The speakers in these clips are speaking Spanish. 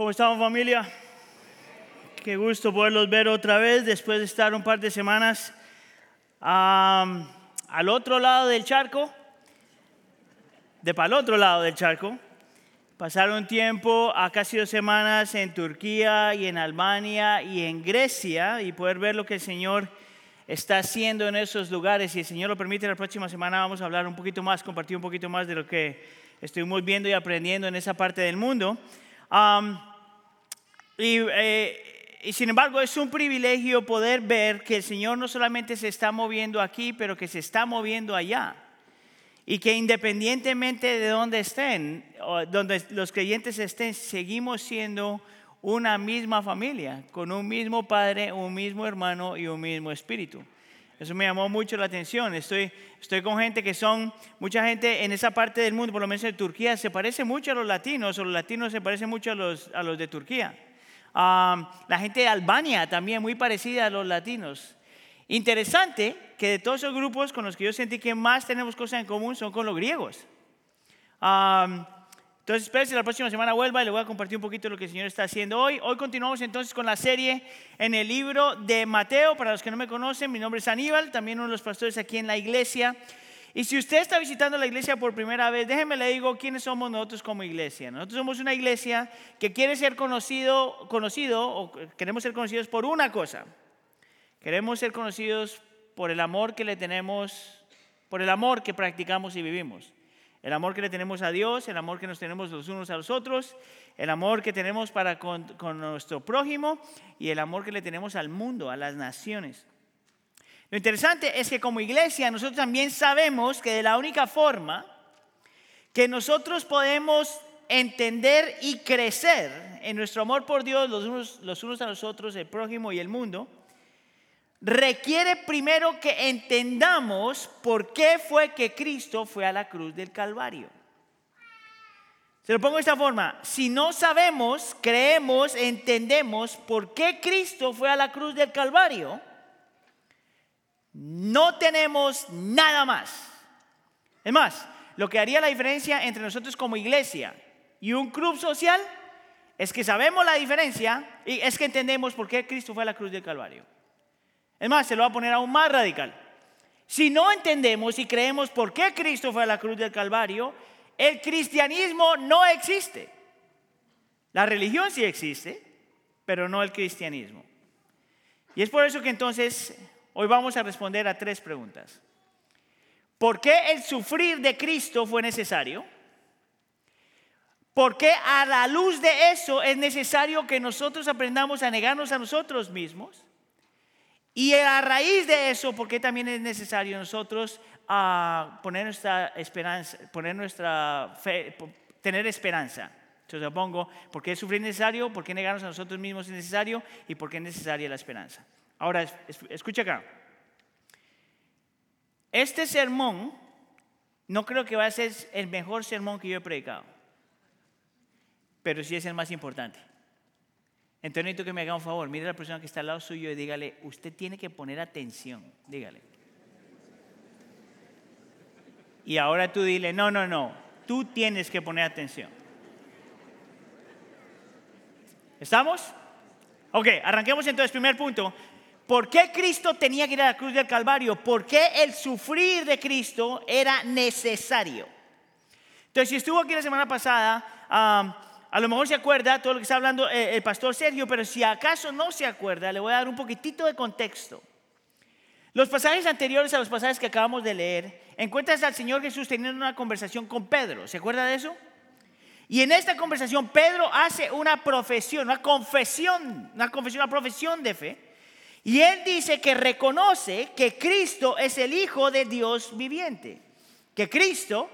¿Cómo estamos familia? Qué gusto poderlos ver otra vez después de estar un par de semanas am, al otro lado del charco, de para el otro lado del charco. Pasar un tiempo a casi dos semanas en Turquía y en Albania y en Grecia y poder ver lo que el Señor está haciendo en esos lugares. Si el Señor lo permite, la próxima semana vamos a hablar un poquito más, compartir un poquito más de lo que estuvimos viendo y aprendiendo en esa parte del mundo. Am, y, eh, y sin embargo es un privilegio poder ver que el Señor no solamente se está moviendo aquí, pero que se está moviendo allá. Y que independientemente de dónde estén, o donde los creyentes estén, seguimos siendo una misma familia, con un mismo padre, un mismo hermano y un mismo espíritu. Eso me llamó mucho la atención. Estoy, estoy con gente que son, mucha gente en esa parte del mundo, por lo menos en Turquía, se parece mucho a los latinos, o los latinos se parecen mucho a los, a los de Turquía. Um, la gente de Albania también muy parecida a los latinos. Interesante que de todos esos grupos con los que yo sentí que más tenemos cosas en común son con los griegos. Um, entonces, espero si la próxima semana vuelva y le voy a compartir un poquito lo que el Señor está haciendo hoy. Hoy continuamos entonces con la serie en el libro de Mateo. Para los que no me conocen, mi nombre es Aníbal, también uno de los pastores aquí en la iglesia. Y si usted está visitando la iglesia por primera vez, déjeme le digo quiénes somos nosotros como iglesia. Nosotros somos una iglesia que quiere ser conocido, conocido o queremos ser conocidos por una cosa. Queremos ser conocidos por el amor que le tenemos, por el amor que practicamos y vivimos. El amor que le tenemos a Dios, el amor que nos tenemos los unos a los otros, el amor que tenemos para con, con nuestro prójimo y el amor que le tenemos al mundo, a las naciones. Lo interesante es que como iglesia nosotros también sabemos que de la única forma que nosotros podemos entender y crecer en nuestro amor por Dios los unos, a los otros, el prójimo y el mundo, requiere primero que entendamos por qué fue que Cristo fue a la cruz del Calvario. Se lo pongo de esta forma, si no sabemos, creemos, entendemos por qué Cristo fue a la cruz del Calvario, no tenemos nada más. Es más, lo que haría la diferencia entre nosotros como iglesia y un club social es que sabemos la diferencia y es que entendemos por qué Cristo fue a la cruz del Calvario. Es más, se lo va a poner aún más radical. Si no entendemos y creemos por qué Cristo fue a la cruz del Calvario, el cristianismo no existe. La religión sí existe, pero no el cristianismo. Y es por eso que entonces hoy vamos a responder a tres preguntas. ¿Por qué el sufrir de Cristo fue necesario? ¿Por qué a la luz de eso es necesario que nosotros aprendamos a negarnos a nosotros mismos? Y a raíz de eso, ¿por qué también es necesario nosotros uh, poner nuestra esperanza, poner nuestra fe, tener esperanza? Entonces pongo, ¿por qué sufrir es necesario? ¿Por qué negarnos a nosotros mismos es necesario? ¿Y por qué es necesaria la esperanza? Ahora, escucha acá. Este sermón no creo que va a ser el mejor sermón que yo he predicado, pero sí es el más importante. Entonces necesito que me haga un favor, mire a la persona que está al lado suyo y dígale, usted tiene que poner atención, dígale. Y ahora tú dile, no, no, no, tú tienes que poner atención. ¿Estamos? Ok, arranquemos entonces, primer punto. ¿Por qué Cristo tenía que ir a la cruz del Calvario? ¿Por qué el sufrir de Cristo era necesario? Entonces, si estuvo aquí la semana pasada, a lo mejor se acuerda todo lo que está hablando eh, el pastor Sergio, pero si acaso no se acuerda, le voy a dar un poquitito de contexto. Los pasajes anteriores a los pasajes que acabamos de leer, encuentras al Señor Jesús teniendo una conversación con Pedro. ¿Se acuerda de eso? Y en esta conversación Pedro hace una profesión, una confesión, una confesión, una profesión de fe. Y él dice que reconoce que Cristo es el Hijo de Dios viviente. Que Cristo,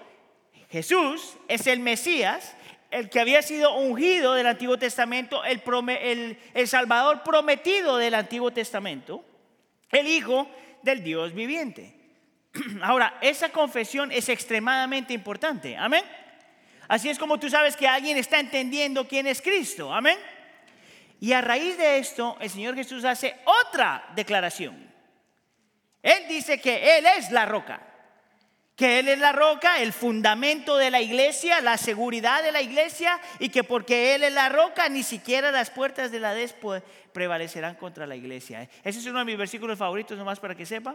Jesús, es el Mesías el que había sido ungido del Antiguo Testamento, el, el, Salvador prometido del Antiguo Testamento, el Hijo del Dios viviente. Ahora, esa confesión es extremadamente importante. Amén. Así es como tú sabes que alguien está entendiendo quién es Cristo. Amén. Y a raíz de esto, el Señor Jesús hace otra declaración. Él dice que Él es la roca que Él es la roca, el fundamento de la iglesia, la seguridad de la iglesia, y que porque Él es la roca, ni siquiera las puertas de la des prevalecerán contra la iglesia. Ese es uno de mis versículos favoritos, nomás para que sepa.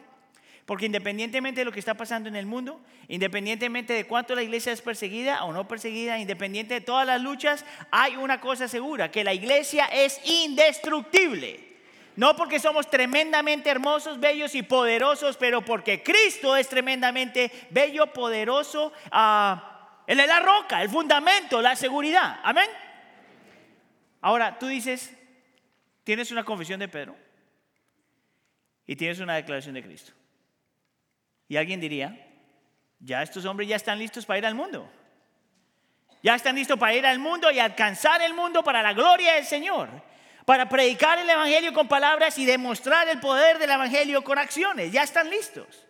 Porque independientemente de lo que está pasando en el mundo, independientemente de cuánto la iglesia es perseguida o no perseguida, independiente de todas las luchas, hay una cosa segura, que la iglesia es indestructible. No porque somos tremendamente hermosos, bellos y poderosos, pero porque Cristo es tremendamente bello, poderoso. Ah, él es la roca, el fundamento, la seguridad. Amén. Ahora, tú dices, tienes una confesión de Pedro y tienes una declaración de Cristo. Y alguien diría, ya estos hombres ya están listos para ir al mundo. Ya están listos para ir al mundo y alcanzar el mundo para la gloria del Señor para predicar el Evangelio con palabras y demostrar el poder del Evangelio con acciones. Ya están listos.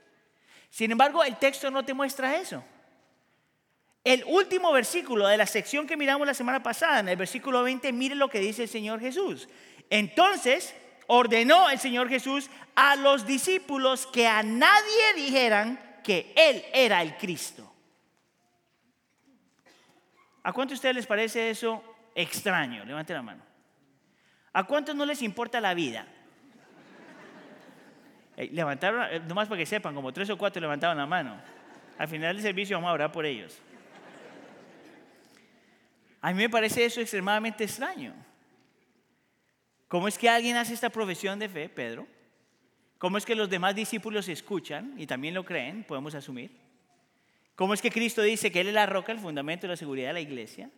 Sin embargo, el texto no te muestra eso. El último versículo de la sección que miramos la semana pasada, en el versículo 20, mire lo que dice el Señor Jesús. Entonces ordenó el Señor Jesús a los discípulos que a nadie dijeran que Él era el Cristo. ¿A cuánto a ustedes les parece eso extraño? Levante la mano. ¿A cuántos no les importa la vida? Eh, levantaron, eh, nomás para que sepan, como tres o cuatro levantaron la mano. Al final del servicio vamos a orar por ellos. A mí me parece eso extremadamente extraño. ¿Cómo es que alguien hace esta profesión de fe, Pedro? ¿Cómo es que los demás discípulos escuchan y también lo creen? Podemos asumir. ¿Cómo es que Cristo dice que Él es la roca, el fundamento de la seguridad de la iglesia?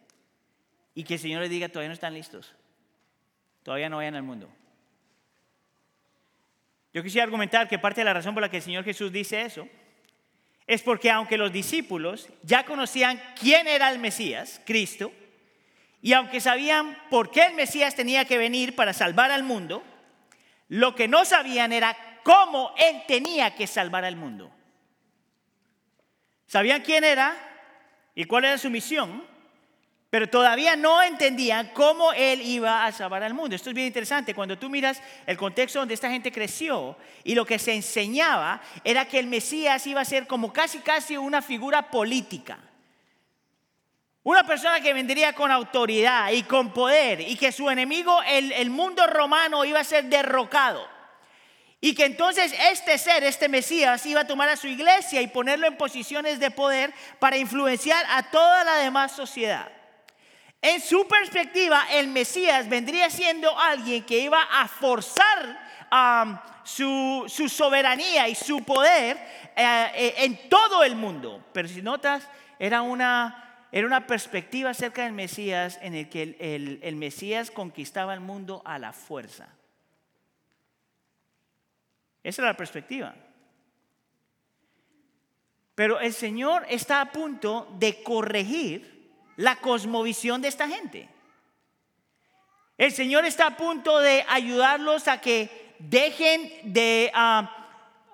Y que el Señor les diga, todavía no están listos todavía no vayan al mundo. Yo quisiera argumentar que parte de la razón por la que el Señor Jesús dice eso es porque aunque los discípulos ya conocían quién era el Mesías, Cristo, y aunque sabían por qué el Mesías tenía que venir para salvar al mundo, lo que no sabían era cómo Él tenía que salvar al mundo. Sabían quién era y cuál era su misión, pero todavía no entendían cómo él iba a salvar al mundo. Esto es bien interesante. Cuando tú miras el contexto donde esta gente creció y lo que se enseñaba era que el Mesías iba a ser como casi casi una figura política. Una persona que vendría con autoridad y con poder y que su enemigo, el, el mundo romano, iba a ser derrocado. Y que entonces este ser, este Mesías, iba a tomar a su iglesia y ponerlo en posiciones de poder para influenciar a toda la demás sociedad. En su perspectiva, el Mesías vendría siendo alguien que iba a forzar um, su, soberanía y su poder eh, eh, en todo el mundo. Pero si notas, era una, era una perspectiva acerca del Mesías en el que el, el Mesías conquistaba el mundo a la fuerza. Esa era la perspectiva. Pero el Señor está a punto de corregir la cosmovisión de esta gente. El Señor está a punto de ayudarlos a que dejen de, ah,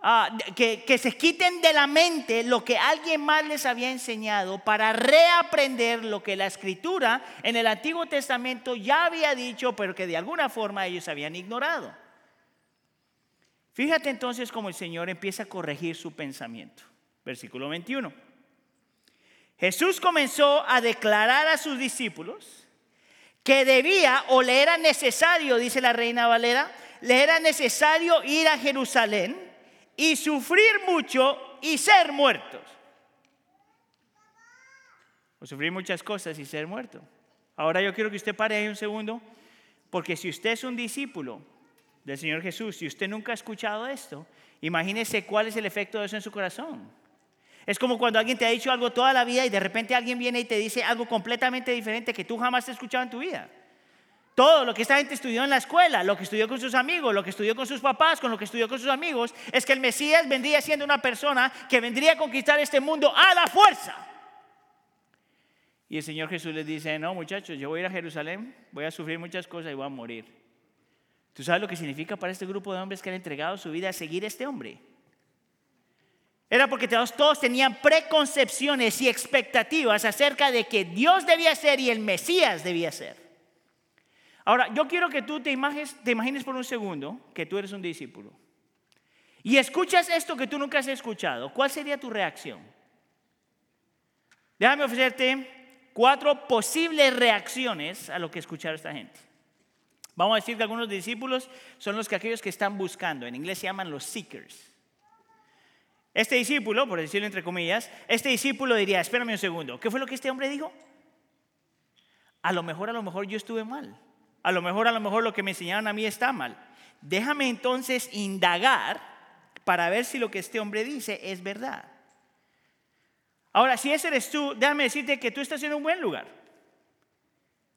ah, que, que se quiten de la mente lo que alguien más les había enseñado para reaprender lo que la escritura en el Antiguo Testamento ya había dicho, pero que de alguna forma ellos habían ignorado. Fíjate entonces cómo el Señor empieza a corregir su pensamiento. Versículo 21. Jesús comenzó a declarar a sus discípulos que debía o le era necesario, dice la reina Valera, le era necesario ir a Jerusalén y sufrir mucho y ser muertos. O sufrir muchas cosas y ser muerto. Ahora yo quiero que usted pare ahí un segundo, porque si usted es un discípulo del Señor Jesús, si usted nunca ha escuchado esto, imagínese cuál es el efecto de eso en su corazón. Es como cuando alguien te ha dicho algo toda la vida y de repente alguien viene y te dice algo completamente diferente que tú jamás has escuchado en tu vida. Todo lo que esta gente estudió en la escuela, lo que estudió con sus amigos, lo que estudió con sus papás, con lo que estudió con sus amigos, es que el Mesías vendría siendo una persona que vendría a conquistar este mundo a la fuerza. Y el Señor Jesús les dice, no muchachos, yo voy a ir a Jerusalén, voy a sufrir muchas cosas y voy a morir. ¿Tú sabes lo que significa para este grupo de hombres que han entregado su vida a seguir a este hombre? Era porque todos, tenían preconcepciones y expectativas acerca de que Dios debía ser y el Mesías debía ser. Ahora, yo quiero que tú te imagines, por un segundo que tú eres un discípulo y escuchas esto que tú nunca has escuchado. ¿Cuál sería tu reacción? Déjame ofrecerte cuatro posibles reacciones a lo que escucharon esta gente. Vamos a decir que algunos discípulos son los que aquellos que están buscando, en inglés se llaman los seekers. Este discípulo, por decirlo entre comillas, este discípulo diría, espérame un segundo, ¿qué fue lo que este hombre dijo? A lo mejor, a lo mejor yo estuve mal. A lo mejor, a lo mejor lo que me enseñaron a mí está mal. Déjame entonces indagar para ver si lo que este hombre dice es verdad. Ahora, si ese eres tú, déjame decirte que tú estás en un buen lugar.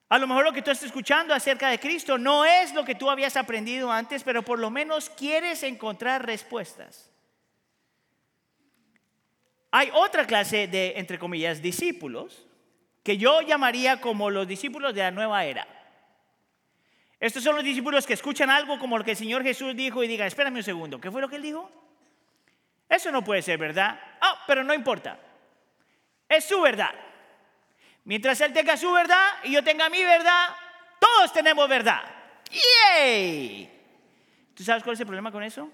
A lo mejor lo que tú estás escuchando acerca de Cristo no es lo que tú habías aprendido antes, pero por lo menos quieres encontrar respuestas. Hay otra clase de, entre comillas, discípulos que yo llamaría como los discípulos de la nueva era. Estos son los discípulos que escuchan algo como lo que el Señor Jesús dijo y digan, espérame un segundo, ¿qué fue lo que él dijo? Eso no puede ser verdad. Ah, pero no importa. Es su verdad. Mientras él tenga su verdad y yo tenga mi verdad, todos tenemos verdad. ¡Yay! ¿Tú sabes cuál es el problema con eso?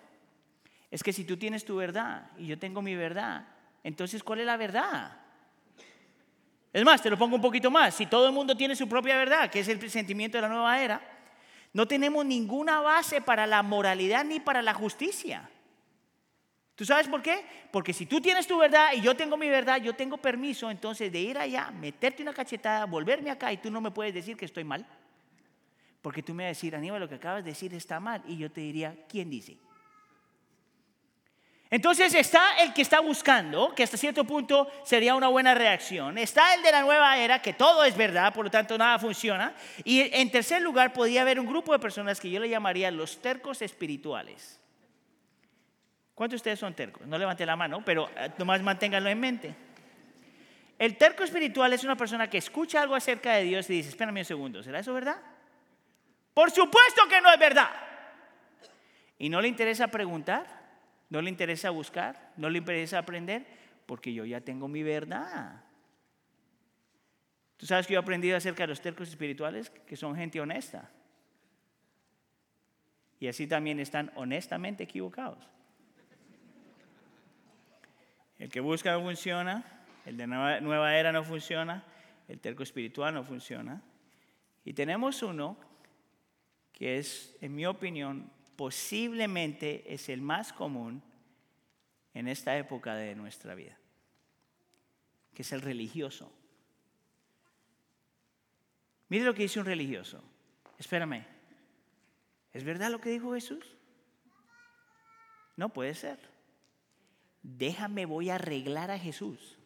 Es que si tú tienes tu verdad y yo tengo mi verdad, entonces ¿cuál es la verdad? Es más, te lo pongo un poquito más. Si todo el mundo tiene su propia verdad, que es el sentimiento de la nueva era, no tenemos ninguna base para la moralidad ni para la justicia. ¿Tú sabes por qué? Porque si tú tienes tu verdad y yo tengo mi verdad, yo tengo permiso entonces de ir allá, meterte una cachetada, volverme acá y tú no me puedes decir que estoy mal. Porque tú me vas a decir, Aníbal, lo que acabas de decir está mal. Y yo te diría, ¿quién dice? Entonces está el que está buscando, que hasta cierto punto sería una buena reacción. Está el de la nueva era, que todo es verdad, por lo tanto nada funciona. Y en tercer lugar podría haber un grupo de personas que yo le llamaría los tercos espirituales. ¿Cuántos de ustedes son tercos? No levante la mano, pero eh, nomás manténganlo en mente. El terco espiritual es una persona que escucha algo acerca de Dios y dice, espérame un segundo, ¿será eso verdad? Por supuesto que no es verdad. Y no le interesa preguntar no le interesa buscar, no le interesa aprender, porque yo ya tengo mi verdad. Tú sabes que yo he aprendido acerca de los tercos espirituales, que son gente honesta. Y así también están honestamente equivocados. El que busca no funciona, el de nueva, era no funciona, el terco espiritual no funciona. Y tenemos uno que es, en mi opinión, posiblemente es el más común en esta época de nuestra vida, que es el religioso. Mire lo que dice un religioso. Espérame, ¿es verdad lo que dijo Jesús? No puede ser. Déjame, voy a arreglar a Jesús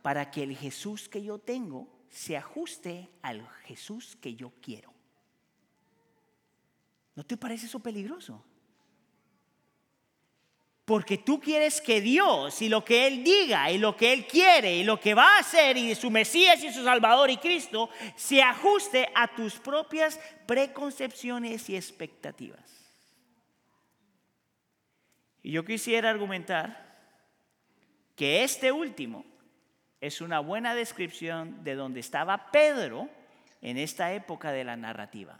para que el Jesús que yo tengo se ajuste al Jesús que yo quiero. ¿No te parece eso peligroso? Porque tú quieres que Dios y lo que Él diga y lo que Él quiere y lo que va a hacer y su Mesías y su Salvador y Cristo se ajuste a tus propias preconcepciones y expectativas. Y yo quisiera argumentar que este último es una buena descripción de donde estaba Pedro en esta época de la narrativa.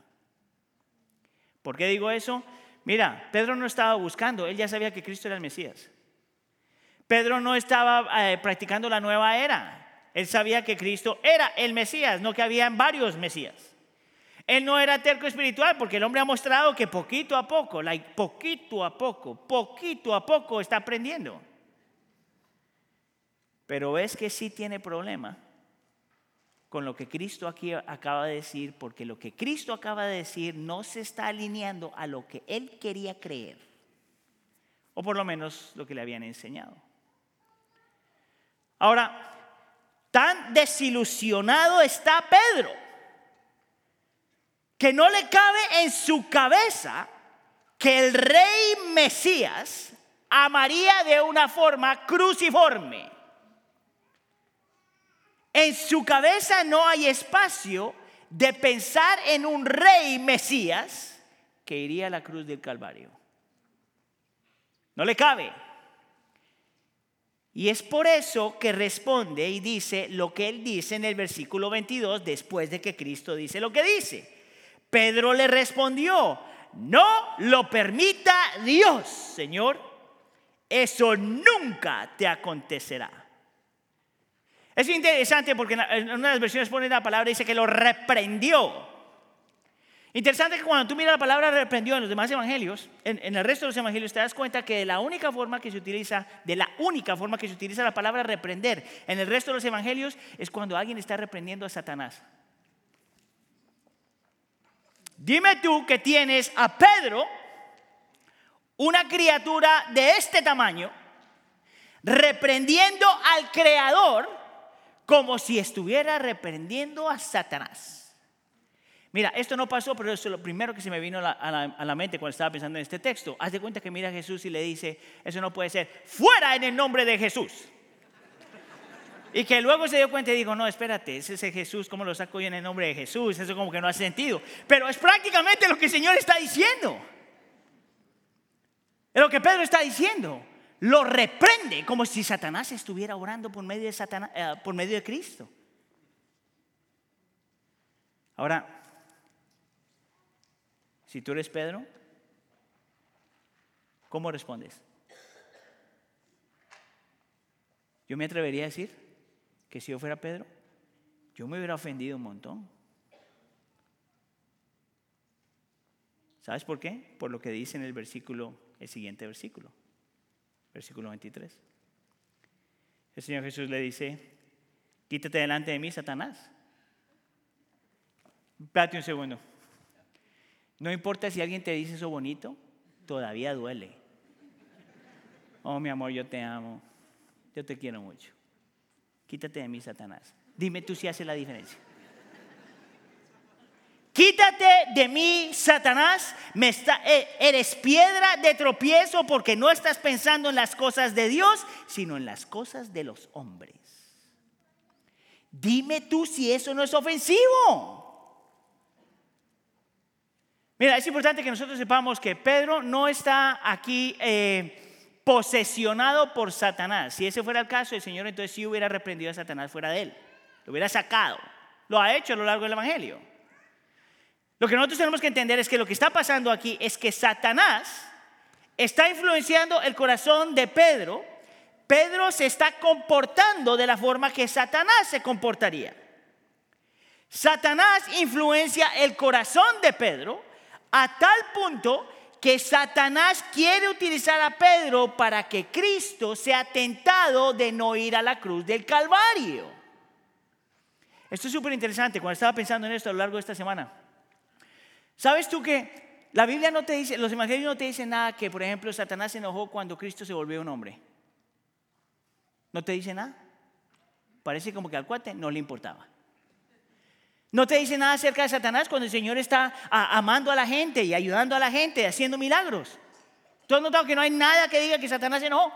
¿Por qué digo eso? Mira, Pedro no estaba buscando, él ya sabía que Cristo era el Mesías. Pedro no estaba eh, practicando la nueva era, él sabía que Cristo era el Mesías, no que habían varios Mesías. Él no era terco espiritual porque el hombre ha mostrado que poquito a poco, poquito a poco, poquito a poco está aprendiendo. Pero es que sí tiene problema con lo que Cristo aquí acaba de decir, porque lo que Cristo acaba de decir no se está alineando a lo que él quería creer, o por lo menos lo que le habían enseñado. Ahora, tan desilusionado está Pedro, que no le cabe en su cabeza que el rey Mesías amaría de una forma cruciforme. En su cabeza no hay espacio de pensar en un rey Mesías que iría a la cruz del Calvario. No le cabe. Y es por eso que responde y dice lo que él dice en el versículo 22 después de que Cristo dice lo que dice. Pedro le respondió, no lo permita Dios, Señor. Eso nunca te acontecerá. Es interesante porque en una de las versiones pone la palabra, dice que lo reprendió. Interesante que cuando tú miras la palabra reprendió en los demás evangelios, en, el resto de los evangelios te das cuenta que de la única forma que se utiliza, de la única forma que se utiliza la palabra reprender en el resto de los evangelios es cuando alguien está reprendiendo a Satanás. Dime tú que tienes a Pedro, una criatura de este tamaño, reprendiendo al Creador como si estuviera reprendiendo a Satanás. Mira, esto no pasó, pero eso es lo primero que se me vino a la, mente cuando estaba pensando en este texto. Haz de cuenta que mira a Jesús y le dice, eso no puede ser, fuera en el nombre de Jesús. Y que luego se dio cuenta y dijo, no, espérate, ese es Jesús, ¿cómo lo saco yo en el nombre de Jesús? Eso como que no hace sentido. Pero es prácticamente lo que el Señor está diciendo. Es lo que Pedro está diciendo. Lo reprende como si Satanás estuviera orando por medio de, Satanás, eh, por medio de Cristo. Ahora, si tú eres Pedro, ¿cómo respondes? Yo me atrevería a decir que si yo fuera Pedro, yo me hubiera ofendido un montón. ¿Sabes por qué? Por lo que dice en el versículo, el siguiente versículo, versículo 23. El Señor Jesús le dice, quítate delante de mí, Satanás. Espérate un segundo. No importa si alguien te dice eso bonito, todavía duele. Oh, mi amor, yo te amo. Yo te quiero mucho. Quítate de mí, Satanás. Dime tú si hace la diferencia. Quítate de mí, Satanás. Me está, eh, eres piedra de tropiezo porque no estás pensando en las cosas de Dios, sino en las cosas de los hombres. Dime tú si eso no es ofensivo. Mira, es importante que nosotros sepamos que Pedro no está aquí eh, posesionado por Satanás. Si ese fuera el caso, el Señor entonces sí hubiera reprendido a Satanás fuera de él. Lo hubiera sacado. Lo ha hecho a lo largo del Evangelio. Lo que nosotros tenemos que entender es que lo que está pasando aquí es que Satanás está influenciando el corazón de Pedro. Pedro se está comportando de la forma que Satanás se comportaría. Satanás influencia el corazón de Pedro a tal punto que Satanás quiere utilizar a Pedro para que Cristo sea tentado de no ir a la cruz del Calvario. Esto es súper interesante cuando estaba pensando en esto a lo largo de esta semana. ¿Sabes tú que la Biblia no te dice, los evangelios no te dicen nada que, por ejemplo, Satanás se enojó cuando Cristo se volvió un hombre? ¿No te dice nada? Parece como que al cuate no le importaba. No te dice nada acerca de Satanás cuando el Señor está amando a la gente y ayudando a la gente, haciendo milagros. ¿Tú has notado que no hay nada que diga que Satanás se enojó?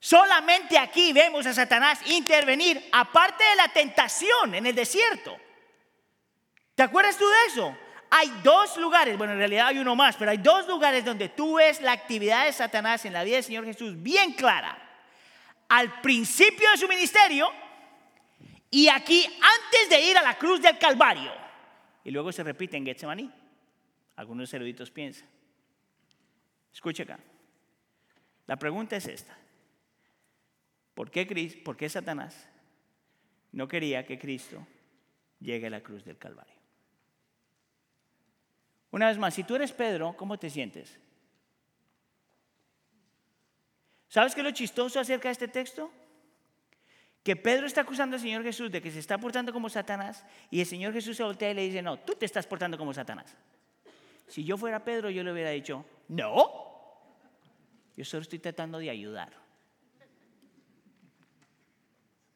Solamente aquí vemos a Satanás intervenir, aparte de la tentación en el desierto. ¿Te acuerdas tú de eso? Hay dos lugares, bueno, en realidad hay uno más, pero hay dos lugares donde tú ves la actividad de Satanás en la vida del Señor Jesús bien clara. Al principio de su ministerio, y aquí, antes de ir a la cruz del Calvario, y luego se repite en Getsemaní, algunos eruditos piensan. Escucha acá. La pregunta es esta. ¿Por qué, ¿Por qué Satanás no quería que Cristo llegue a la cruz del Calvario? Una vez más, si tú eres Pedro, ¿cómo te sientes? ¿Sabes qué es lo chistoso acerca de este texto? que Pedro está acusando al Señor Jesús de que se está portando como Satanás y el Señor Jesús se voltea y le dice, no, tú te estás portando como Satanás. Si yo fuera Pedro, yo le hubiera dicho, no, yo solo estoy tratando de ayudar.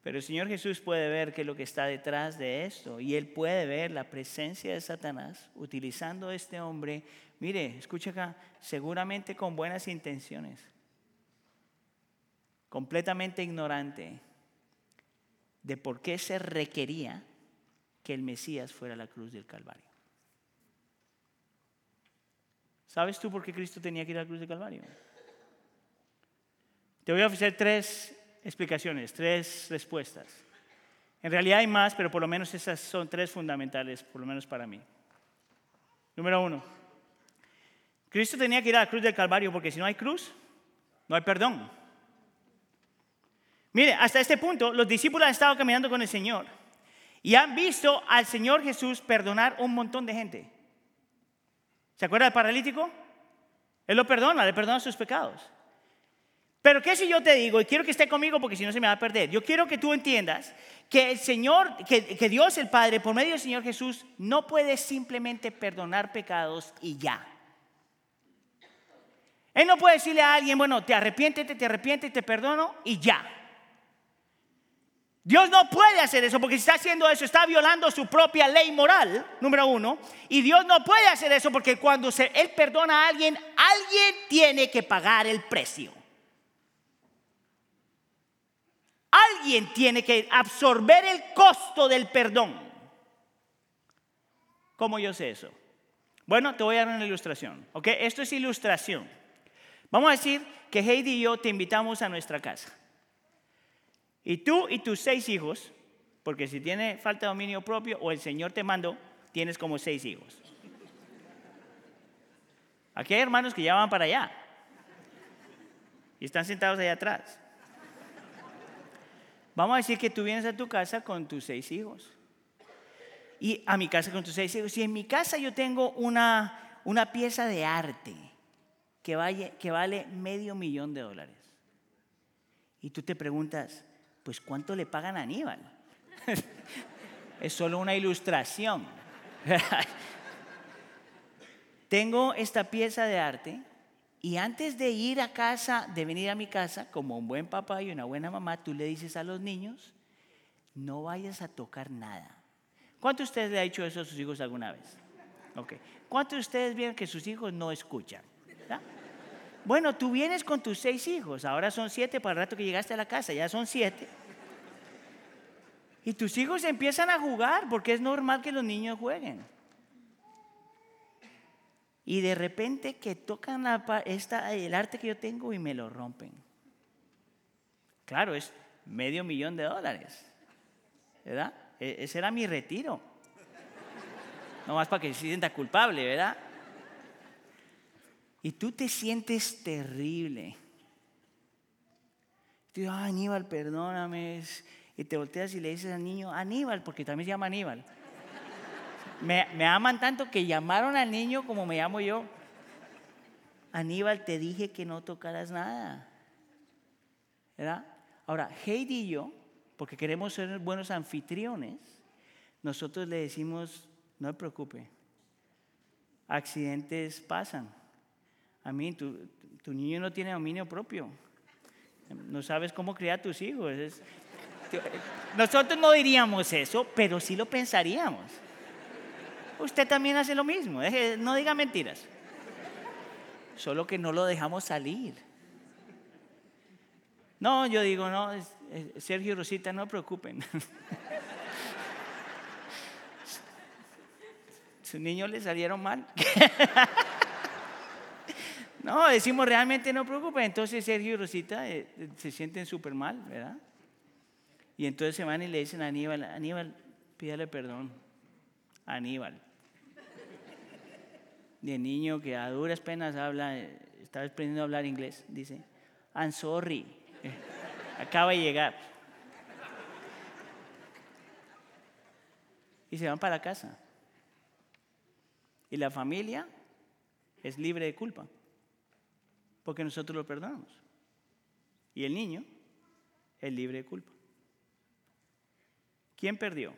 Pero el Señor Jesús puede ver qué es lo que está detrás de esto y él puede ver la presencia de Satanás utilizando a este hombre, mire, escucha acá, seguramente con buenas intenciones, completamente ignorante de por qué se requería que el Mesías fuera a la cruz del Calvario. ¿Sabes tú por qué Cristo tenía que ir a la cruz del Calvario? Te voy a ofrecer tres explicaciones, tres respuestas. En realidad hay más, pero por lo menos esas son tres fundamentales, por lo menos para mí. Número uno, Cristo tenía que ir a la cruz del Calvario porque si no hay cruz, no hay perdón. Mire, hasta este punto los discípulos han estado caminando con el Señor y han visto al Señor Jesús perdonar un montón de gente. ¿Se acuerda del paralítico? Él lo perdona, le perdona sus pecados. Pero ¿qué si yo te digo, y quiero que esté conmigo porque si no se me va a perder, yo quiero que tú entiendas que el Señor, que, Dios el Padre, por medio del Señor Jesús, no puede simplemente perdonar pecados y ya. Él no puede decirle a alguien, bueno, te arrepiéntete, te arrepientes, te perdono y ya. Dios no puede hacer eso porque si está haciendo eso está violando su propia ley moral, número uno. Y Dios no puede hacer eso porque cuando se, Él perdona a alguien, alguien tiene que pagar el precio. Alguien tiene que absorber el costo del perdón. ¿Cómo yo sé eso? Bueno, te voy a dar una ilustración. ¿Ok? Esto es ilustración. Vamos a decir que Heidi y yo te invitamos a nuestra casa. Y tú y tus seis hijos, porque si tiene falta de dominio propio o el Señor te mandó, tienes como seis hijos. Aquí hay hermanos que ya van para allá y están sentados allá atrás. Vamos a decir que tú vienes a tu casa con tus seis hijos. Y a mi casa con tus seis hijos. Y en mi casa yo tengo una, una pieza de arte que vale, que vale medio millón de dólares. Y tú te preguntas, pues ¿cuánto le pagan a Aníbal? es solo una ilustración. Tengo esta pieza de arte y antes de ir a casa, de venir a mi casa, como un buen papá y una buena mamá, tú le dices a los niños, no vayas a tocar nada. ¿Cuántos de ustedes le ha dicho eso a sus hijos alguna vez? Okay. ¿Cuántos de ustedes vieron que sus hijos no escuchan? Bueno, tú vienes con tus seis hijos, ahora son siete para el rato que llegaste a la casa, ya son siete. Y tus hijos empiezan a jugar porque es normal que los niños jueguen. Y de repente que tocan esta, el arte que yo tengo y me lo rompen. Claro, es medio millón de dólares. ¿Verdad? E, ese era mi retiro. No más para que se sienta culpable, ¿verdad? Y tú te sientes terrible. Tú dices, ah, Aníbal, perdóname. Y te volteas y le dices al niño, Aníbal, porque también se llama Aníbal. Me, aman tanto que llamaron al niño como me llamo yo. Aníbal, te dije que no tocaras nada. ¿Verdad? Ahora, Heidi y yo, porque queremos ser buenos anfitriones, nosotros le decimos, no te preocupe, accidentes pasan. A mí, tu, tu niño no tiene dominio propio. No sabes cómo criar a tus hijos. nosotros no diríamos eso, pero sí lo pensaríamos. Usted también hace lo mismo. no diga mentiras. Solo que no lo dejamos salir. No, yo digo, no, Sergio y Rosita, no preocupen. Sus niños le salieron mal. No, decimos realmente no preocupen. Entonces Sergio y Rosita eh, se sienten súper mal, ¿verdad? Y entonces se van y le dicen a Aníbal, Aníbal, pídale perdón. Aníbal. El niño que a duras penas habla, eh, está aprendiendo a hablar inglés, dice, I'm sorry. Acaba de llegar. Y se van para casa. Y la familia es libre de culpa porque nosotros lo perdonamos. Y el niño es libre de culpa. ¿Quién perdió?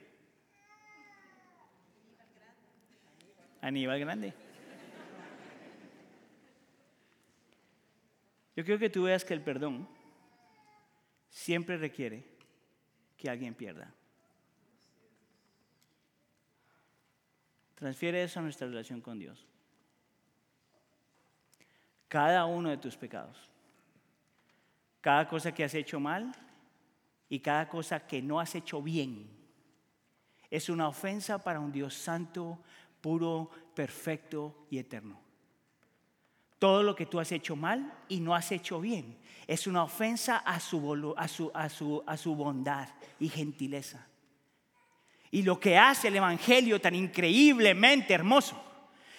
Aníbal Grande. Yo creo que tú veas que el perdón siempre requiere que alguien pierda. Transfiere eso a nuestra relación con Dios cada uno de tus pecados. Cada cosa que has hecho mal y cada cosa que no has hecho bien es una ofensa para un Dios santo, puro, perfecto y eterno. Todo lo que tú has hecho mal y no has hecho bien es una ofensa a su, a su, bondad y gentileza. Y lo que hace el Evangelio tan increíblemente hermoso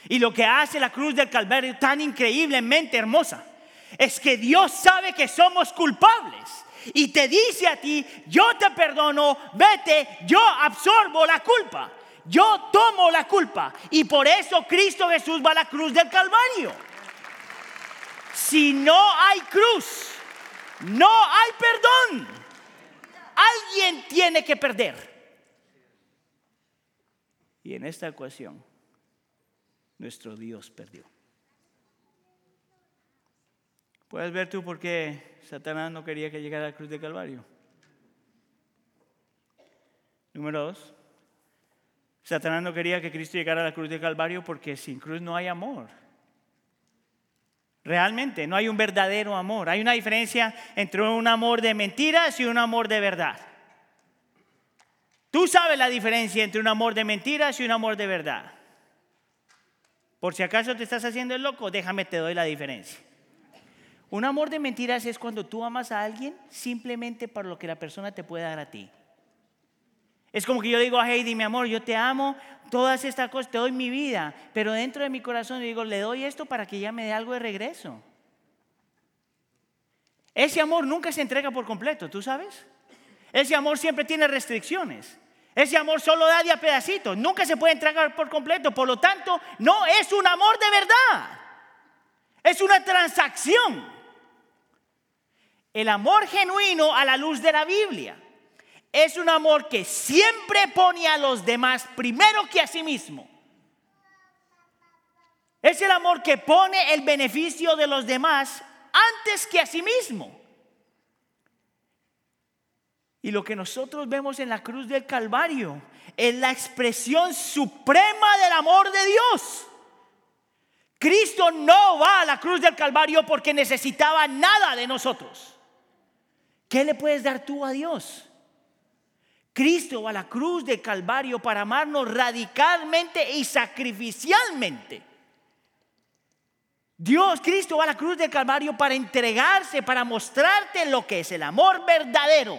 y lo que hace la cruz del Calvario tan increíblemente hermosa es que Dios sabe que somos culpables y te dice a ti, yo te perdono, vete, yo absorbo la culpa, yo tomo la culpa. Y por eso Cristo Jesús va a la cruz del Calvario. Si no hay cruz, no hay perdón. Alguien tiene que perder. Y en esta ecuación, nuestro Dios perdió. Puedes ver tú por qué Satanás no quería que llegara a la cruz de Calvario. Número dos, Satanás no quería que Cristo llegara a la cruz de Calvario porque sin cruz no hay amor. Realmente no hay un verdadero amor. Hay una diferencia entre un amor de mentiras y un amor de verdad. Tú sabes la diferencia entre un amor de mentiras y un amor de verdad. Por si acaso te estás haciendo el loco, déjame te doy la diferencia. Un amor de mentiras es cuando tú amas a alguien simplemente por lo que la persona te puede dar a ti. Es como que yo digo a Heidi, mi amor, yo te amo, todas estas cosas, te doy mi vida, pero dentro de mi corazón digo, le doy esto para que ella me dé algo de regreso. Ese amor nunca se entrega por completo, ¿tú sabes? Ese amor siempre tiene restricciones. Ese amor solo da de a pedacitos, nunca se puede entregar por completo, por lo tanto, no es un amor de verdad, es una transacción el amor genuino a la luz de la Biblia es un amor que siempre pone a los demás primero que a sí mismo. Es el amor que pone el beneficio de los demás antes que a sí mismo. Y lo que nosotros vemos en la cruz del Calvario es la expresión suprema del amor de Dios. Cristo no va a la cruz del Calvario porque necesitaba nada de nosotros. ¿Qué le puedes dar tú a Dios? Cristo va a la cruz de Calvario para amarnos radicalmente y sacrificialmente. Dios, Cristo va a la cruz de Calvario para entregarse, para mostrarte lo que es el amor verdadero,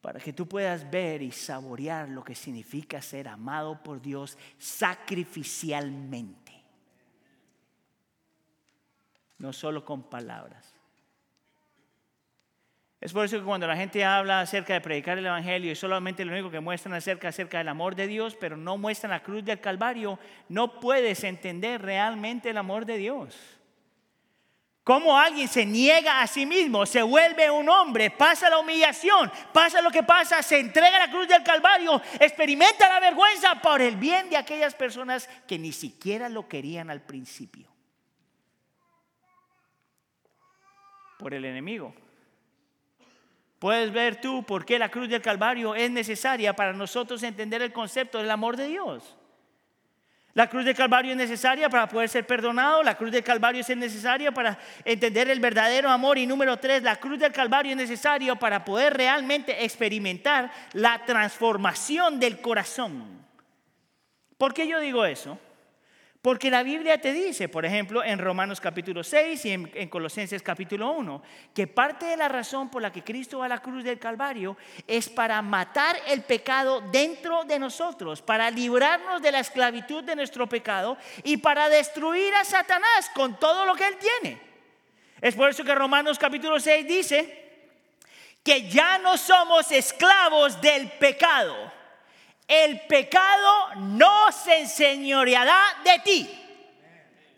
para que tú puedas ver y saborear lo que significa ser amado por Dios sacrificialmente, no solo con palabras. Es por eso que cuando la gente habla acerca de predicar el Evangelio y solamente lo único que muestran acerca, acerca del amor de Dios, pero no muestran la cruz del Calvario, no puedes entender realmente el amor de Dios. Cómo alguien se niega a sí mismo, se vuelve un hombre, pasa la humillación, pasa lo que pasa, se entrega la cruz del Calvario, experimenta la vergüenza por el bien de aquellas personas que ni siquiera lo querían al principio. Por el enemigo. Puedes ver tú por qué la cruz del Calvario es necesaria para nosotros entender el concepto del amor de Dios. La cruz del Calvario es necesaria para poder ser perdonado. La cruz del Calvario es necesaria para entender el verdadero amor. Y número tres, la cruz del Calvario es necesaria para poder realmente experimentar la transformación del corazón. ¿Por qué yo digo eso? Porque la Biblia te dice, por ejemplo, en Romanos capítulo 6 y en, Colosenses capítulo 1, que parte de la razón por la que Cristo va a la cruz del Calvario es para matar el pecado dentro de nosotros, para librarnos de la esclavitud de nuestro pecado y para destruir a Satanás con todo lo que él tiene. Es por eso que Romanos capítulo 6 dice que ya no somos esclavos del pecado el pecado no se enseñoreará de ti.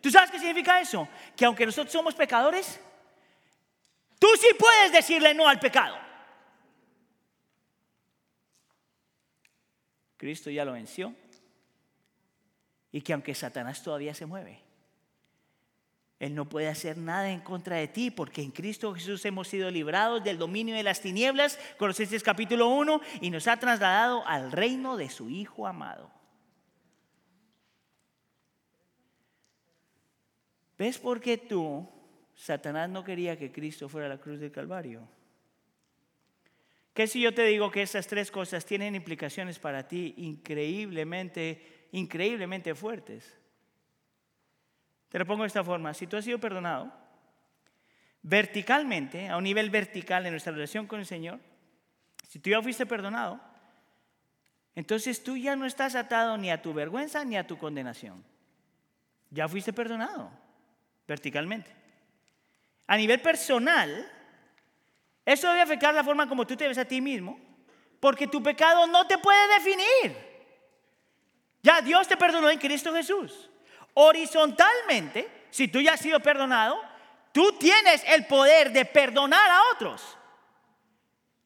¿Tú sabes qué significa eso? Que aunque nosotros somos pecadores, tú sí puedes decirle no al pecado. Cristo ya lo venció. Y que aunque Satanás todavía se mueve, él no puede hacer nada en contra de ti porque en Cristo Jesús hemos sido librados del dominio de las tinieblas, Colosenses capítulo 1, y nos ha trasladado al reino de su Hijo amado. ¿Ves por qué tú, Satanás no quería que Cristo fuera a la cruz del Calvario? ¿Qué si yo te digo que esas tres cosas tienen implicaciones para ti increíblemente, increíblemente fuertes? Te lo pongo de esta forma. Si tú has sido perdonado verticalmente, a un nivel vertical en nuestra relación con el Señor, si tú ya fuiste perdonado, entonces tú ya no estás atado ni a tu vergüenza ni a tu condenación. Ya fuiste perdonado verticalmente. a nivel personal, eso debe afectar la forma como tú te ves a ti mismo, porque tu pecado no te puede definir. Ya Dios te perdonó en Cristo Jesús. Horizontalmente, si tú ya has sido perdonado, tú tienes el poder de perdonar a otros.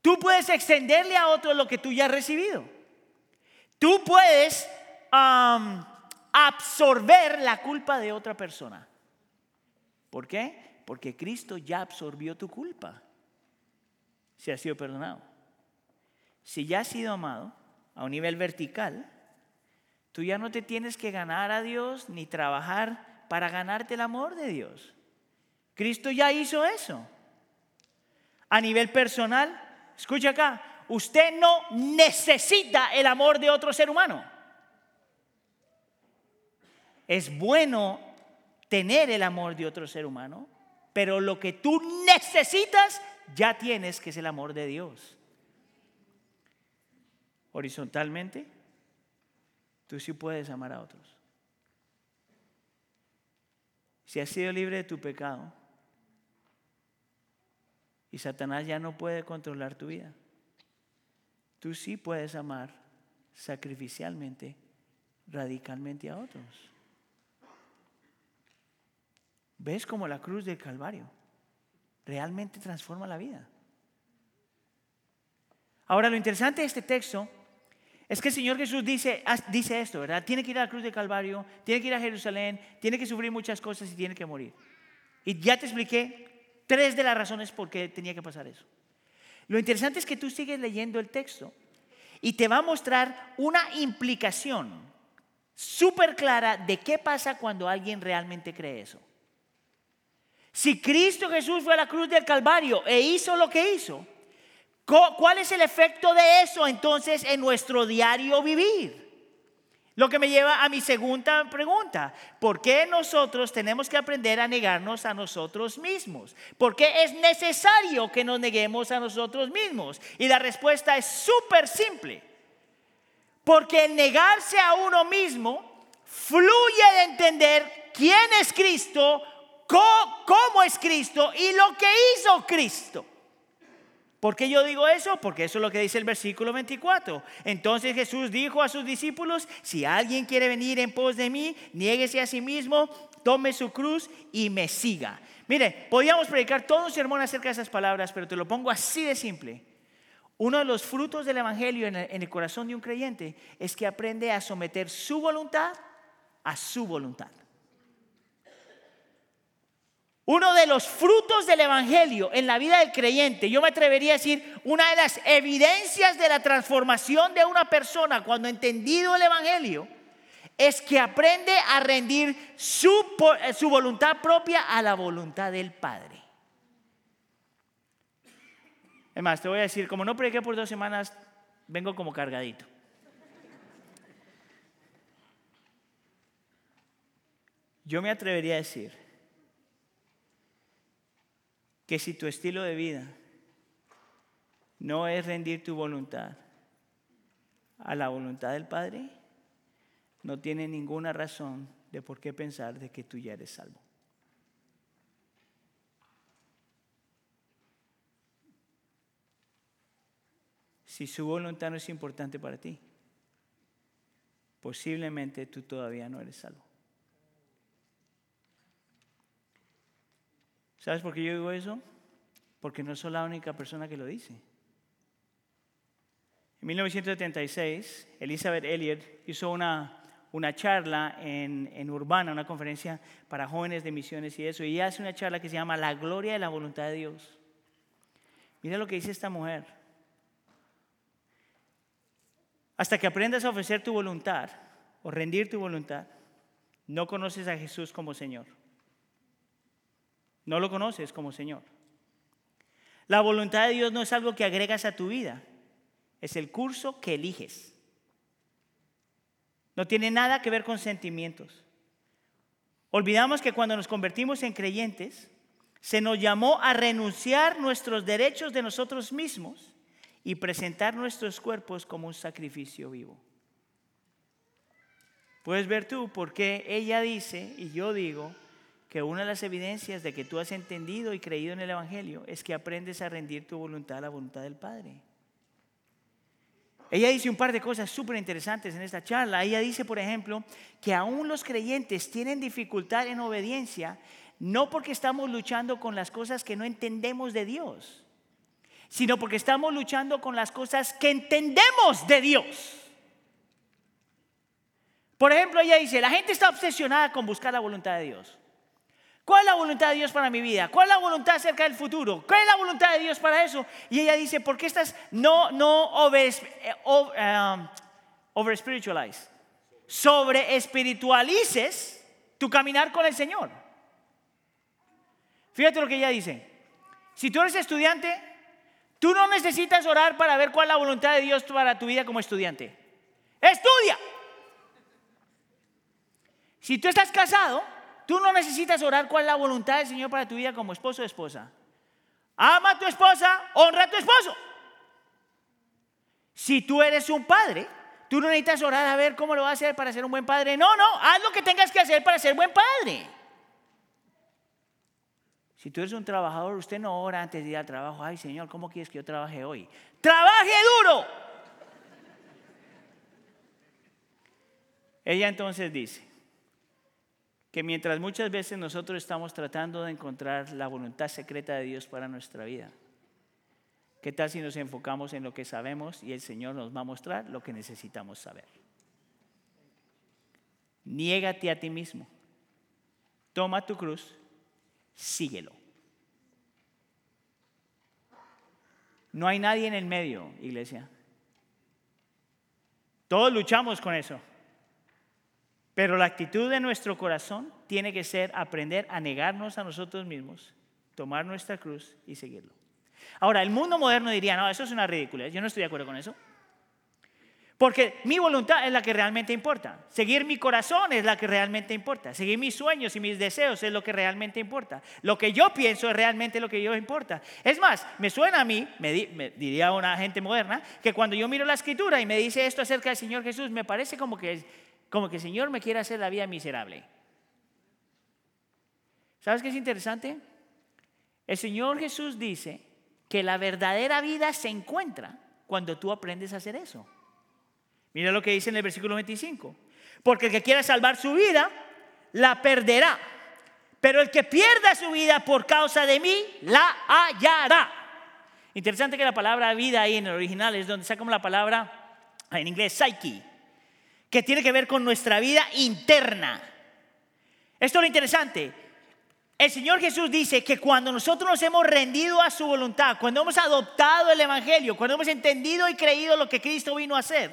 Tú puedes extenderle a otros lo que tú ya has recibido. Tú puedes absorber la culpa de otra persona. ¿Por qué? Porque Cristo ya absorbió tu culpa. Si has sido perdonado. Si ya has sido amado a un nivel vertical, tú ya no te tienes que ganar a Dios ni trabajar para ganarte el amor de Dios. Cristo ya hizo eso. A nivel personal, escucha acá, usted no necesita el amor de otro ser humano. Es bueno tener el amor de otro ser humano, pero lo que tú necesitas ya tienes, que es el amor de Dios. Horizontalmente, tú sí puedes amar a otros. Si has sido libre de tu pecado y Satanás ya no puede controlar tu vida, tú sí puedes amar sacrificialmente, radicalmente a otros. ¿Ves cómo la cruz del Calvario realmente transforma la vida? Ahora, lo interesante de este texto es que el Señor Jesús dice, dice esto, ¿verdad? Tiene que ir a la cruz del Calvario, tiene que ir a Jerusalén, tiene que sufrir muchas cosas y tiene que morir. Y ya te expliqué tres de las razones por qué tenía que pasar eso. Lo interesante es que tú sigues leyendo el texto y te va a mostrar una implicación súper clara de qué pasa cuando alguien realmente cree eso. Si Cristo Jesús fue a la cruz del Calvario e hizo lo que hizo, ¿cuál es el efecto de eso entonces en nuestro diario vivir? Lo que me lleva a mi segunda pregunta. ¿Por qué nosotros tenemos que aprender a negarnos a nosotros mismos? ¿Por qué es necesario que nos neguemos a nosotros mismos? Y la respuesta es súper simple. Porque el negarse a uno mismo fluye de entender quién es Cristo, cómo es Cristo y lo que hizo Cristo. ¿Por qué yo digo eso? Porque eso es lo que dice el versículo 24. Entonces Jesús dijo a sus discípulos, si alguien quiere venir en pos de mí, niéguese a sí mismo, tome su cruz y me siga. Mire, podríamos predicar todo un sermón acerca de esas palabras, pero te lo pongo así de simple. Uno de los frutos del Evangelio en el, en el corazón de un creyente es que aprende a someter su voluntad a su voluntad. Uno de los frutos del Evangelio en la vida del creyente, yo me atrevería a decir, una de las evidencias de la transformación de una persona cuando ha entendido el Evangelio, es que aprende a rendir su, su voluntad propia a la voluntad del Padre. Es más, te voy a decir, como no prediqué por dos semanas, vengo como cargadito. Yo me atrevería a decir que si tu estilo de vida no es rendir tu voluntad a la voluntad del Padre, no tiene ninguna razón de por qué pensar de que tú ya eres salvo. Si su voluntad no es importante para ti, posiblemente tú todavía no eres salvo. ¿Sabes por qué yo digo eso? Porque no soy la única persona que lo dice. En 1976, Elizabeth Elliot hizo una, una charla en, en, Urbana, una conferencia para jóvenes de misiones y eso, y ella hace una charla que se llama La gloria de la voluntad de Dios. Mira lo que dice esta mujer. Hasta que aprendas a ofrecer tu voluntad o rendir tu voluntad, no conoces a Jesús como Señor. No lo conoces como Señor. La voluntad de Dios no es algo que agregas a tu vida, es el curso que eliges. No tiene nada que ver con sentimientos. Olvidamos que cuando nos convertimos en creyentes, se nos llamó a renunciar nuestros derechos de nosotros mismos y presentar nuestros cuerpos como un sacrificio vivo. Puedes ver tú por qué ella dice y yo digo que una de las evidencias de que tú has entendido y creído en el Evangelio es que aprendes a rendir tu voluntad a la voluntad del Padre. Ella dice un par de cosas súper interesantes en esta charla. Ella dice, por ejemplo, que aún los creyentes tienen dificultad en obediencia, no porque estamos luchando con las cosas que no entendemos de Dios, sino porque estamos luchando con las cosas que entendemos de Dios. Por ejemplo, ella dice, la gente está obsesionada con buscar la voluntad de Dios. ¿Cuál es la voluntad de Dios para mi vida? ¿Cuál es la voluntad acerca del futuro? ¿Cuál es la voluntad de Dios para eso? Y ella dice, ¿por qué estás no, no over, eh, um, over spiritualize? Sobre espiritualices tu caminar con el Señor. Fíjate lo que ella dice. Si tú eres estudiante, tú no necesitas orar para ver cuál es la voluntad de Dios para tu vida como estudiante. Estudia. Si tú estás casado, Tú no necesitas orar cuál es la voluntad del Señor para tu vida como esposo o esposa. Ama a tu esposa, honra a tu esposo. Si tú eres un padre, tú no necesitas orar a ver cómo lo vas a hacer para ser un buen padre. No, no, haz lo que tengas que hacer para ser buen padre. Si tú eres un trabajador, usted no ora antes de ir al trabajo. Ay, Señor, ¿cómo quieres que yo trabaje hoy? Trabaje duro. Ella entonces dice, que mientras muchas veces nosotros estamos tratando de encontrar la voluntad secreta de Dios para nuestra vida, ¿qué tal si nos enfocamos en lo que sabemos y el Señor nos va a mostrar lo que necesitamos saber? Niégate a ti mismo, toma tu cruz, síguelo. No hay nadie en el medio, iglesia. Todos luchamos con eso. Pero la actitud de nuestro corazón tiene que ser aprender a negarnos a nosotros mismos, tomar nuestra cruz y seguirlo. Ahora, el mundo moderno diría, no, eso es una ridícula, yo no estoy de acuerdo con eso. Porque mi voluntad es la que realmente importa. Seguir mi corazón es la que realmente importa. Seguir mis sueños y mis deseos es lo que realmente importa. Lo que yo pienso es realmente lo que yo importa. Es más, me suena a mí, me, me diría una gente moderna, que cuando yo miro la escritura y me dice esto acerca del Señor Jesús, me parece como que como que el Señor me quiere hacer la vida miserable. ¿Sabes qué es interesante? El Señor Jesús dice que la verdadera vida se encuentra cuando tú aprendes a hacer eso. Mira lo que dice en el versículo 25. Porque el que quiera salvar su vida, la perderá. Pero el que pierda su vida por causa de mí, la hallará. Interesante que la palabra vida ahí en el original es donde sacamos la palabra en inglés psyche que tiene que ver con nuestra vida interna. Esto es lo interesante. El Señor Jesús dice que cuando nosotros nos hemos rendido a su voluntad, cuando hemos adoptado el Evangelio, cuando hemos entendido y creído lo que Cristo vino a hacer,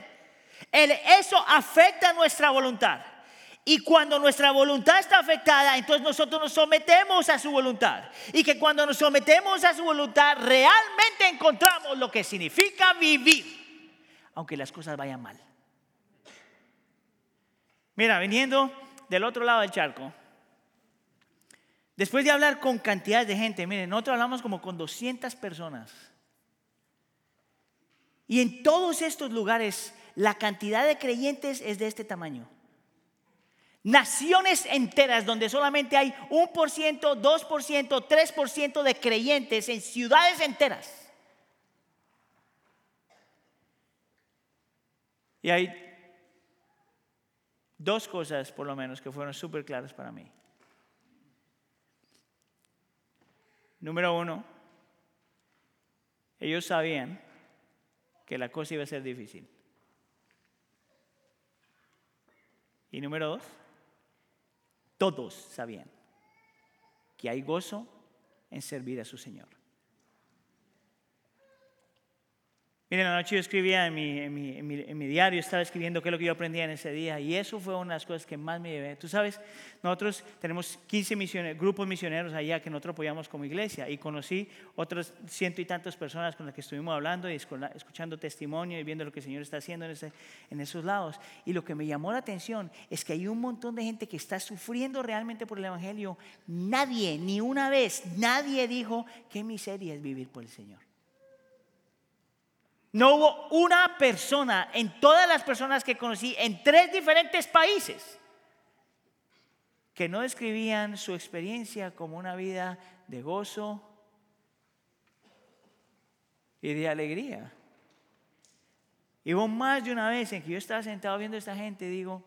eso afecta nuestra voluntad. Y cuando nuestra voluntad está afectada, entonces nosotros nos sometemos a su voluntad. Y que cuando nos sometemos a su voluntad, realmente encontramos lo que significa vivir, aunque las cosas vayan mal. Mira, viniendo del otro lado del charco, después de hablar con cantidades de gente, miren, nosotros hablamos como con 200 personas. Y en todos estos lugares la cantidad de creyentes es de este tamaño. Naciones enteras donde solamente hay un por ciento, dos por ciento, tres por ciento de creyentes en ciudades enteras. Y hay dos cosas por lo menos que fueron súper claras para mí. Número uno, ellos sabían que la cosa iba a ser difícil. Y número dos, todos sabían que hay gozo en servir a su Señor. Miren, la noche yo escribía en mi, en, mi, diario, estaba escribiendo qué es lo que yo aprendía en ese día y eso fue una de las cosas que más me llevé. Tú sabes, nosotros tenemos 15 misioneros, grupos misioneros allá que nosotros apoyamos como iglesia y conocí otras ciento y tantas personas con las que estuvimos hablando y escuchando testimonio y viendo lo que el Señor está haciendo en esos lados. Y lo que me llamó la atención es que hay un montón de gente que está sufriendo realmente por el Evangelio. Nadie, ni una vez, nadie dijo qué miseria es vivir por el Señor. No hubo una persona en todas las personas que conocí en tres diferentes países que no describían su experiencia como una vida de gozo y de alegría. Y hubo más de una vez en que yo estaba sentado viendo a esta gente y digo,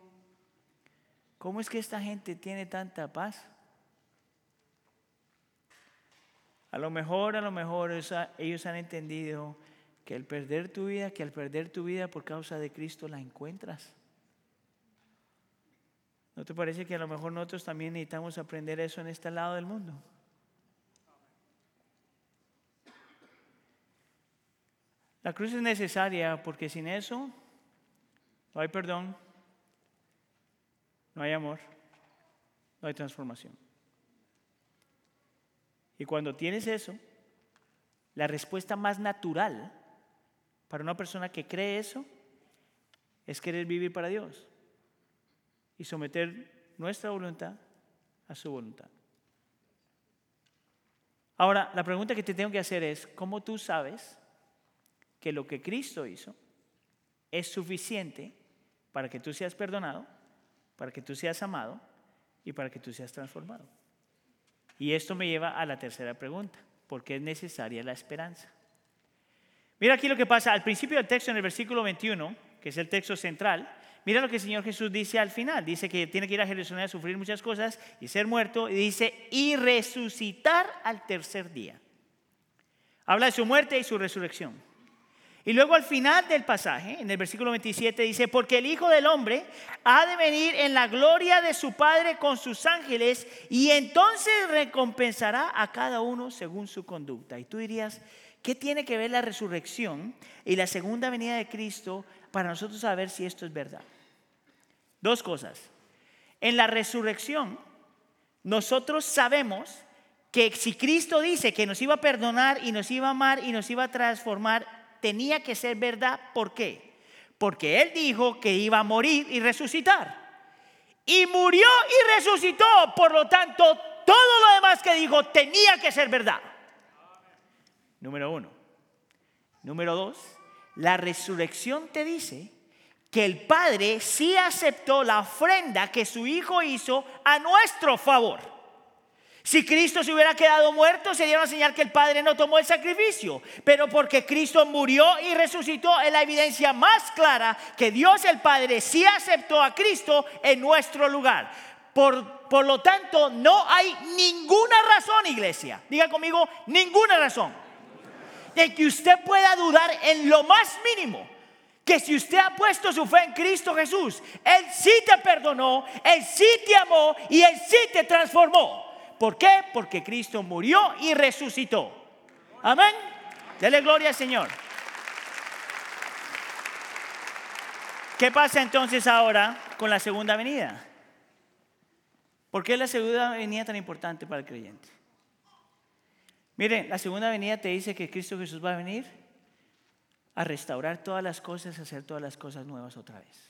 ¿cómo es que esta gente tiene tanta paz? A lo mejor, a lo mejor ellos han entendido que al perder tu vida, que al perder tu vida por causa de Cristo la encuentras. ¿No te parece que a lo mejor nosotros también necesitamos aprender eso en este lado del mundo? La cruz es necesaria porque sin eso no hay perdón, no hay amor, no hay transformación. Y cuando tienes eso, la respuesta más natural para una persona que cree eso es querer vivir para Dios y someter nuestra voluntad a su voluntad. Ahora, la pregunta que te tengo que hacer es, ¿cómo tú sabes que lo que Cristo hizo es suficiente para que tú seas perdonado, para que tú seas amado y para que tú seas transformado? Y esto me lleva a la tercera pregunta, ¿por qué es necesaria la esperanza? Mira aquí lo que pasa al principio del texto en el versículo 21, que es el texto central. Mira lo que el Señor Jesús dice al final. Dice que tiene que ir a Jerusalén a sufrir muchas cosas y ser muerto. Y dice, y resucitar al tercer día. Habla de su muerte y su resurrección. Y luego al final del pasaje, en el versículo 27, dice, porque el Hijo del Hombre ha de venir en la gloria de su Padre con sus ángeles y entonces recompensará a cada uno según su conducta. Y tú dirías, ¿qué tiene que ver la resurrección y la segunda venida de Cristo para nosotros saber si esto es verdad? Dos cosas. En la resurrección, nosotros sabemos que si Cristo dice que nos iba a perdonar y nos iba a amar y nos iba a transformar, tenía que ser verdad. ¿Por qué? Porque Él dijo que iba a morir y resucitar. Y murió y resucitó. Por lo tanto, todo lo demás que dijo tenía que ser verdad. Número uno. Número dos, la resurrección te dice que el Padre sí aceptó la ofrenda que su Hijo hizo a nuestro favor. Si Cristo se hubiera quedado muerto, sería una señal que el Padre no tomó el sacrificio. Pero porque Cristo murió y resucitó, es la evidencia más clara que Dios el Padre sí aceptó a Cristo en nuestro lugar. Por, por lo tanto, no hay ninguna razón, iglesia. Diga conmigo, ninguna razón. De que usted pueda dudar en lo más mínimo que si usted ha puesto su fe en Cristo Jesús, Él sí te perdonó, Él sí te amó y Él sí te transformó. ¿Por qué? Porque Cristo murió y resucitó. Amén. Dele gloria al Señor. ¿Qué pasa entonces ahora con la segunda venida? ¿Por qué la segunda venida tan importante para el creyente? Miren, la segunda venida te dice que Cristo Jesús va a venir a restaurar todas las cosas, a hacer todas las cosas nuevas otra vez.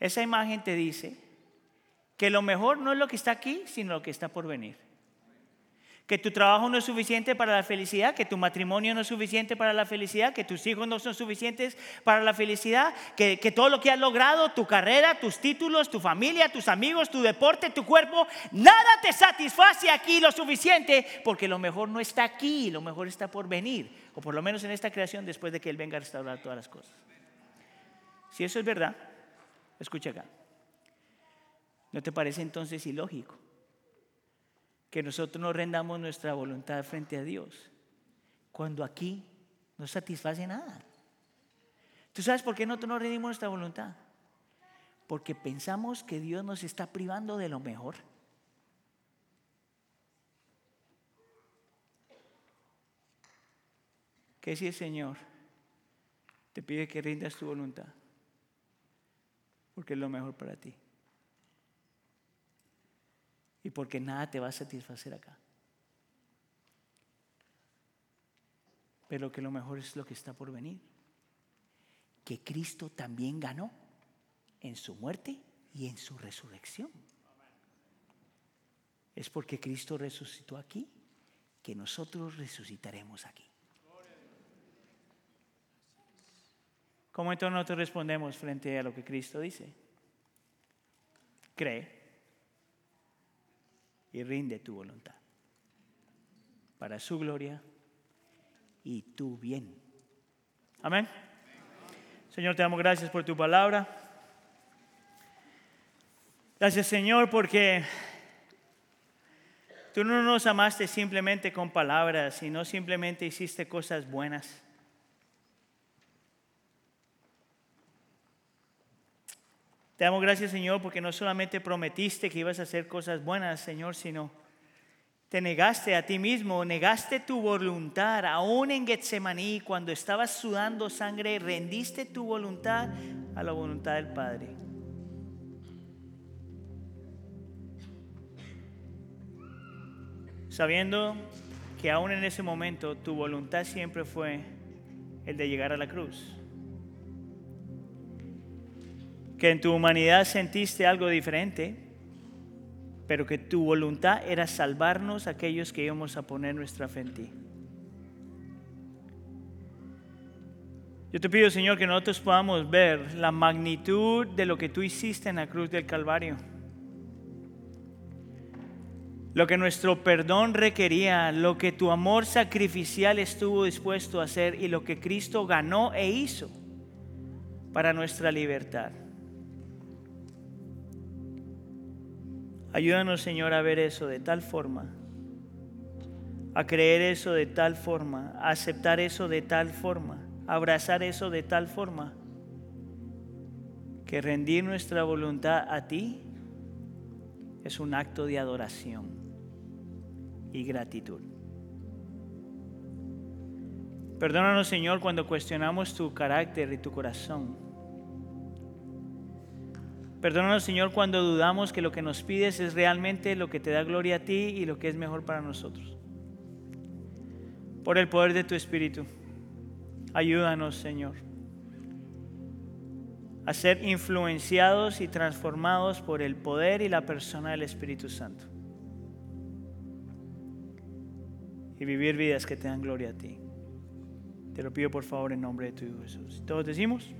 Esa imagen te dice que lo mejor no es lo que está aquí, sino lo que está por venir. Que tu trabajo no es suficiente para la felicidad, que tu matrimonio no es suficiente para la felicidad, que tus hijos no son suficientes para la felicidad, que, que todo lo que has logrado, tu carrera, tus títulos, tu familia, tus amigos, tu deporte, tu cuerpo, nada te satisface aquí lo suficiente, porque lo mejor no está aquí, lo mejor está por venir, o por lo menos en esta creación después de que Él venga a restaurar todas las cosas. Si eso es verdad, escucha acá. ¿No te parece entonces ilógico que nosotros no rendamos nuestra voluntad frente a Dios cuando aquí no satisface nada? ¿Tú sabes por qué nosotros no rendimos nuestra voluntad? Porque pensamos que Dios nos está privando de lo mejor. ¿Qué si el Señor te pide que rindas tu voluntad? Porque es lo mejor para ti y porque nada te va a satisfacer acá. Pero que lo mejor es lo que está por venir. Que Cristo también ganó en su muerte y en su resurrección. Es porque Cristo resucitó aquí que nosotros resucitaremos aquí. ¿Cómo entonces nosotros respondemos frente a lo que Cristo dice? cree y rinde tu voluntad para su gloria y tu bien. Amén. Señor, te damos gracias por tu palabra. Gracias, Señor, porque tú no nos amaste simplemente con palabras, sino simplemente hiciste cosas buenas. Te damos gracias, Señor, porque no solamente prometiste que ibas a hacer cosas buenas, Señor, sino te negaste a ti mismo, negaste tu voluntad, aún en Getsemaní, cuando estabas sudando sangre, rendiste tu voluntad a la voluntad del Padre. Sabiendo que aún en ese momento tu voluntad siempre fue el de llegar a la cruz que en tu humanidad sentiste algo diferente, pero que tu voluntad era salvarnos aquellos que íbamos a poner nuestra fe en ti. Yo te pido, Señor, que nosotros podamos ver la magnitud de lo que tú hiciste en la cruz del Calvario. Lo que nuestro perdón requería, lo que tu amor sacrificial estuvo dispuesto a hacer y lo que Cristo ganó e hizo para nuestra libertad. Ayúdanos, Señor, a ver eso de tal forma, a creer eso de tal forma, a aceptar eso de tal forma, a abrazar eso de tal forma, que rendir nuestra voluntad a ti es un acto de adoración y gratitud. Perdónanos, Señor, cuando cuestionamos tu carácter y tu corazón. Perdónanos, Señor, cuando dudamos que lo que nos pides es realmente lo que te da gloria a ti y lo que es mejor para nosotros. Por el poder de tu Espíritu, ayúdanos, Señor, a ser influenciados y transformados por el poder y la persona del Espíritu Santo. Y vivir vidas que te dan gloria a ti. Te lo pido por favor en nombre de tu Hijo Jesús. Todos decimos.